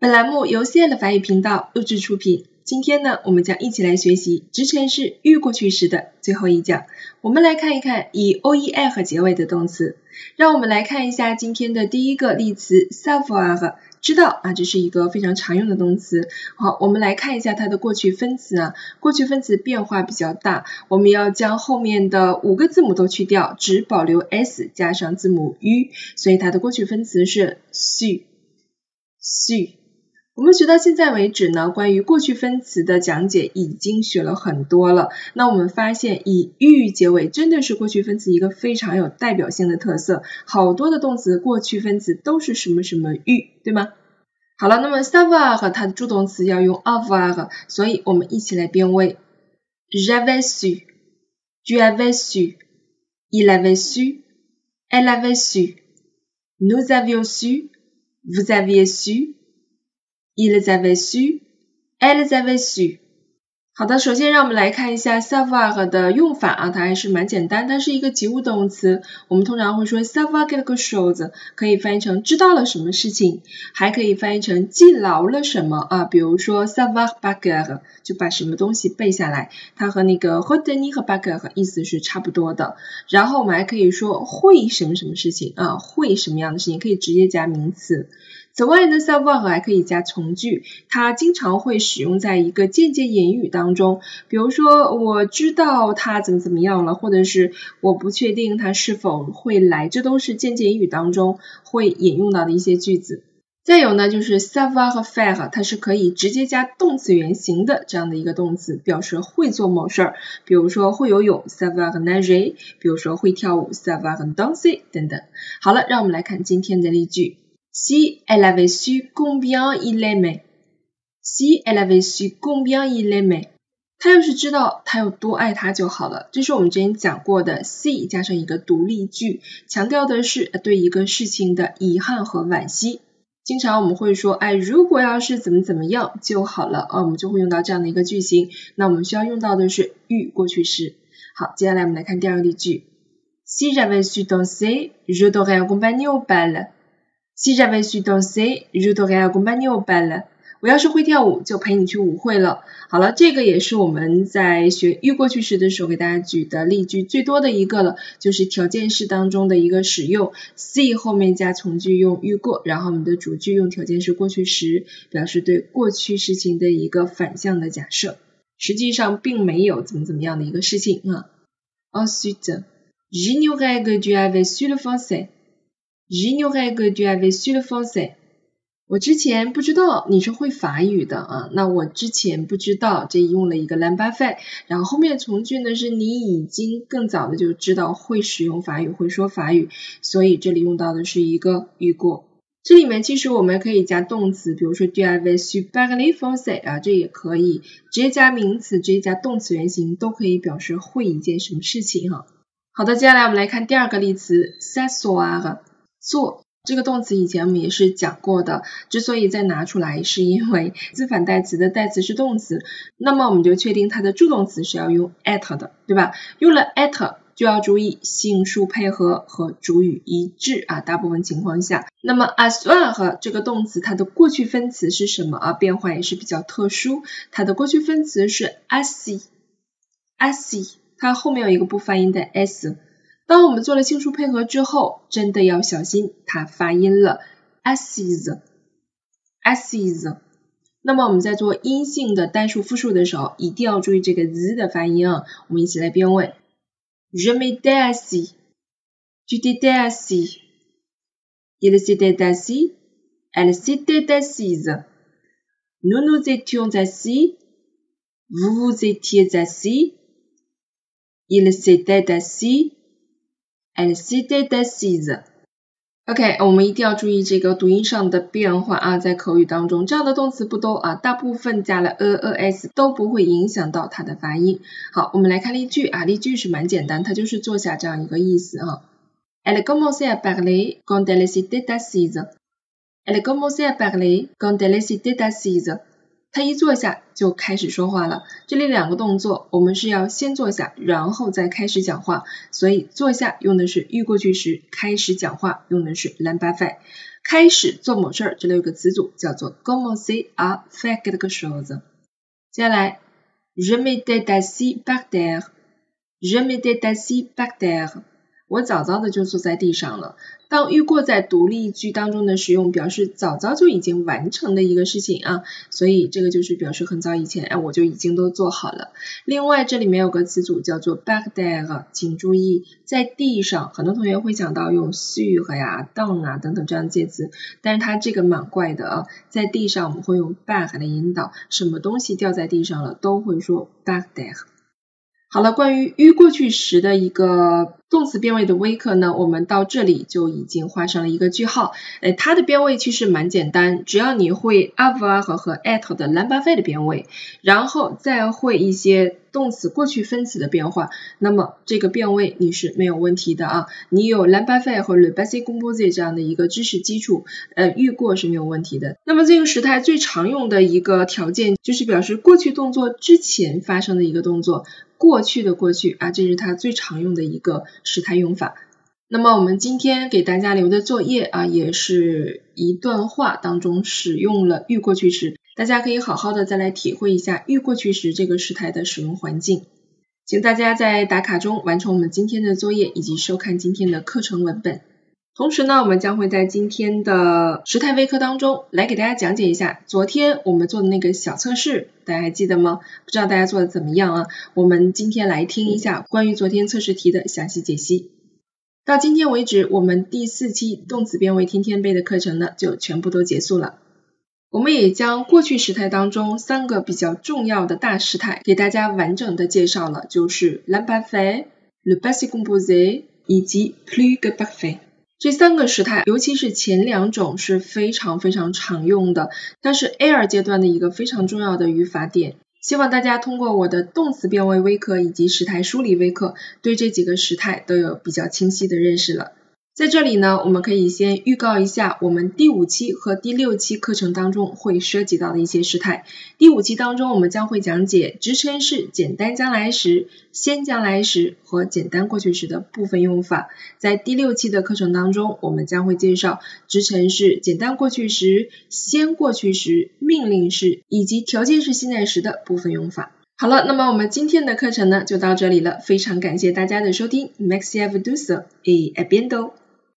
本栏目由 C L 法语频道录制出品。今天呢，我们将一起来学习直陈式预过去时的最后一讲。我们来看一看以 o e f 结尾的动词。让我们来看一下今天的第一个例词 savoir，知道啊，这是一个非常常用的动词。好，我们来看一下它的过去分词啊，过去分词变化比较大，我们要将后面的五个字母都去掉，只保留 s 加上字母 u，所以它的过去分词是 su，su。我们学到现在为止呢，关于过去分词的讲解已经学了很多了。那我们发现以 u 结尾真的是过去分词一个非常有代表性的特色，好多的动词过去分词都是什么什么 u，对吗？好了，那么 savoir 它的助动词要用 avoir，所以我们一起来变位。J'avais su，tu avais su，il avait su，elle avait su，nous avions su，vous aviez su。Ils avaient su, elles avaient su。好的，首先让我们来看一下 savoir 的用法啊，它还是蛮简单，它是一个及物动词。我们通常会说 savoir quelque chose，可以翻译成知道了什么事情，还可以翻译成记牢了什么啊。比如说 savoir baguer，就把什么东西背下来，它和那个 retenir 和 baguer 意思是差不多的。然后我们还可以说会什么什么事情啊，会什么样的事情，可以直接加名词。此外呢，savoir 还可以加从句，它经常会使用在一个间接言语当中，比如说我知道他怎么怎么样了，或者是我不确定他是否会来，这都是间接言语当中会引用到的一些句子。再有呢，就是 savoir 和 faire，它是可以直接加动词原形的这样的一个动词，表示会做某事儿，比如说会游泳 savoir nager，比如说会跳舞 savoir danser 等等。好了，让我们来看今天的例句。Si elle avait su combien il l'aimait, si elle avait su combien il l'aimait，她要是知道他有多爱她就好了。这是我们之前讲过的，see 加上一个独立句，强调的是对一个事情的遗憾和惋惜。经常我们会说，哎，如果要是怎么怎么样就好了啊，我们就会用到这样的一个句型。那我们需要用到的是预过去式。好，接下来我们来看第二个例句：Si j'avais su danser, je t'aurais accompagné au bal。Si j'avais su danser, je t'aurais accompagné au bal。我要是会跳舞，就陪你去舞会了。好了，这个也是我们在学预过去时的时候给大家举的例句最多的一个了，就是条件式当中的一个使用。See 后面加从句用预过，然后我们的主句用条件式过去时，表示对过去事情的一个反向的假设，实际上并没有怎么怎么样的一个事情啊。Ensuite, j'ignorais que tu avais su le français. J'ignorais que tu avais su le français。我之前不知道你是会法语的啊，那我之前不知道，这用了一个 l'imparfait，然后后面从句呢是你已经更早的就知道会使用法语，会说法语，所以这里用到的是一个预过。这里面其实我们可以加动词，比如说 tu avais su parler français 啊，这也可以直接加名词，直接加动词原形，都可以表示会一件什么事情哈。好的，接下来我们来看第二个例词，s'asseoir。做这个动词以前我们也是讲过的，之所以再拿出来，是因为自反代词的代词是动词，那么我们就确定它的助动词是要用 at 的，对吧？用了 at 就要注意性数配合和主语一致啊，大部分情况下。那么 assoir 这个动词它的过去分词是什么啊？变化也是比较特殊，它的过去分词是 assi，assi，它后面有一个不发音的 s。当我们做了性数配合之后，真的要小心它发音了，asses，asses。那么我们在做阴性的单数复数的时候，一定要注意这个 z 的发音啊。我们一起来变位：Je m'étais assis，tu t'étais assis，il s'était assis，elle s'était assise，nous nous étions assis，vous vous étiez assis，il s'était assis。And seated assise. OK，我们一定要注意这个读音上的变化啊，在口语当中，这样的动词不多啊，大部分加了 a、a、s 都不会影响到它的发音。好，我们来看例句啊，例句是蛮简单，它就是坐下这样一个意思啊。Elle commençait à parler quand elle s'était assise. Elle commençait à parler quand elle s'était assise. 他一坐下就开始说话了。这里两个动作，我们是要先坐下，然后再开始讲话。所以坐下用的是预过去时，开始讲话用的是 lamba fait。开始做某事儿，这里有个词组叫做 commencer à faire quelque chose。接下来，je m'étais assis par terre，je m'étais assis par terre。我早早的就坐在地上了。当遇过在独立句当中的使用，表示早早就已经完成的一个事情啊，所以这个就是表示很早以前，哎，我就已经都做好了。另外，这里面有个词组叫做 back there，请注意，在地上，很多同学会想到用 sur 呀、down 啊等等这样介词，但是它这个蛮怪的啊，在地上我们会用 back 来引导，什么东西掉在地上了，都会说 back there。好了，关于预过去时的一个动词变位的微课呢，我们到这里就已经画上了一个句号。哎，它的变位其实蛮简单，只要你会 avoir 和 at 的 l'imparfait 的变位，然后再会一些动词过去分词的变化，那么这个变位你是没有问题的啊。你有 l a m b a 费和 le passé composé 这样的一个知识基础，呃，预过是没有问题的。那么这个时态最常用的一个条件就是表示过去动作之前发生的一个动作。过去的过去啊，这是它最常用的一个时态用法。那么我们今天给大家留的作业啊，也是一段话当中使用了预过去时，大家可以好好的再来体会一下预过去时这个时态的使用环境。请大家在打卡中完成我们今天的作业以及收看今天的课程文本。同时呢，我们将会在今天的时态微课当中来给大家讲解一下昨天我们做的那个小测试，大家还记得吗？不知道大家做的怎么样啊？我们今天来听一下关于昨天测试题的详细解析。到今天为止，我们第四期动词变位天天背的课程呢就全部都结束了。我们也将过去时态当中三个比较重要的大时态给大家完整的介绍了，就是 l'imparfait、le passé composé 以及 plus que parfait。这三个时态，尤其是前两种是非常非常常用的，它是 air 阶段的一个非常重要的语法点。希望大家通过我的动词变位微课以及时态梳理微课，对这几个时态都有比较清晰的认识了。在这里呢，我们可以先预告一下我们第五期和第六期课程当中会涉及到的一些时态。第五期当中，我们将会讲解直称式简单将来时、先将来时和简单过去时的部分用法。在第六期的课程当中，我们将会介绍直称式简单过去时、先过去时、命令式以及条件式现在时的部分用法。好了，那么我们今天的课程呢就到这里了，非常感谢大家的收听，Maxi F. d u s e abendo。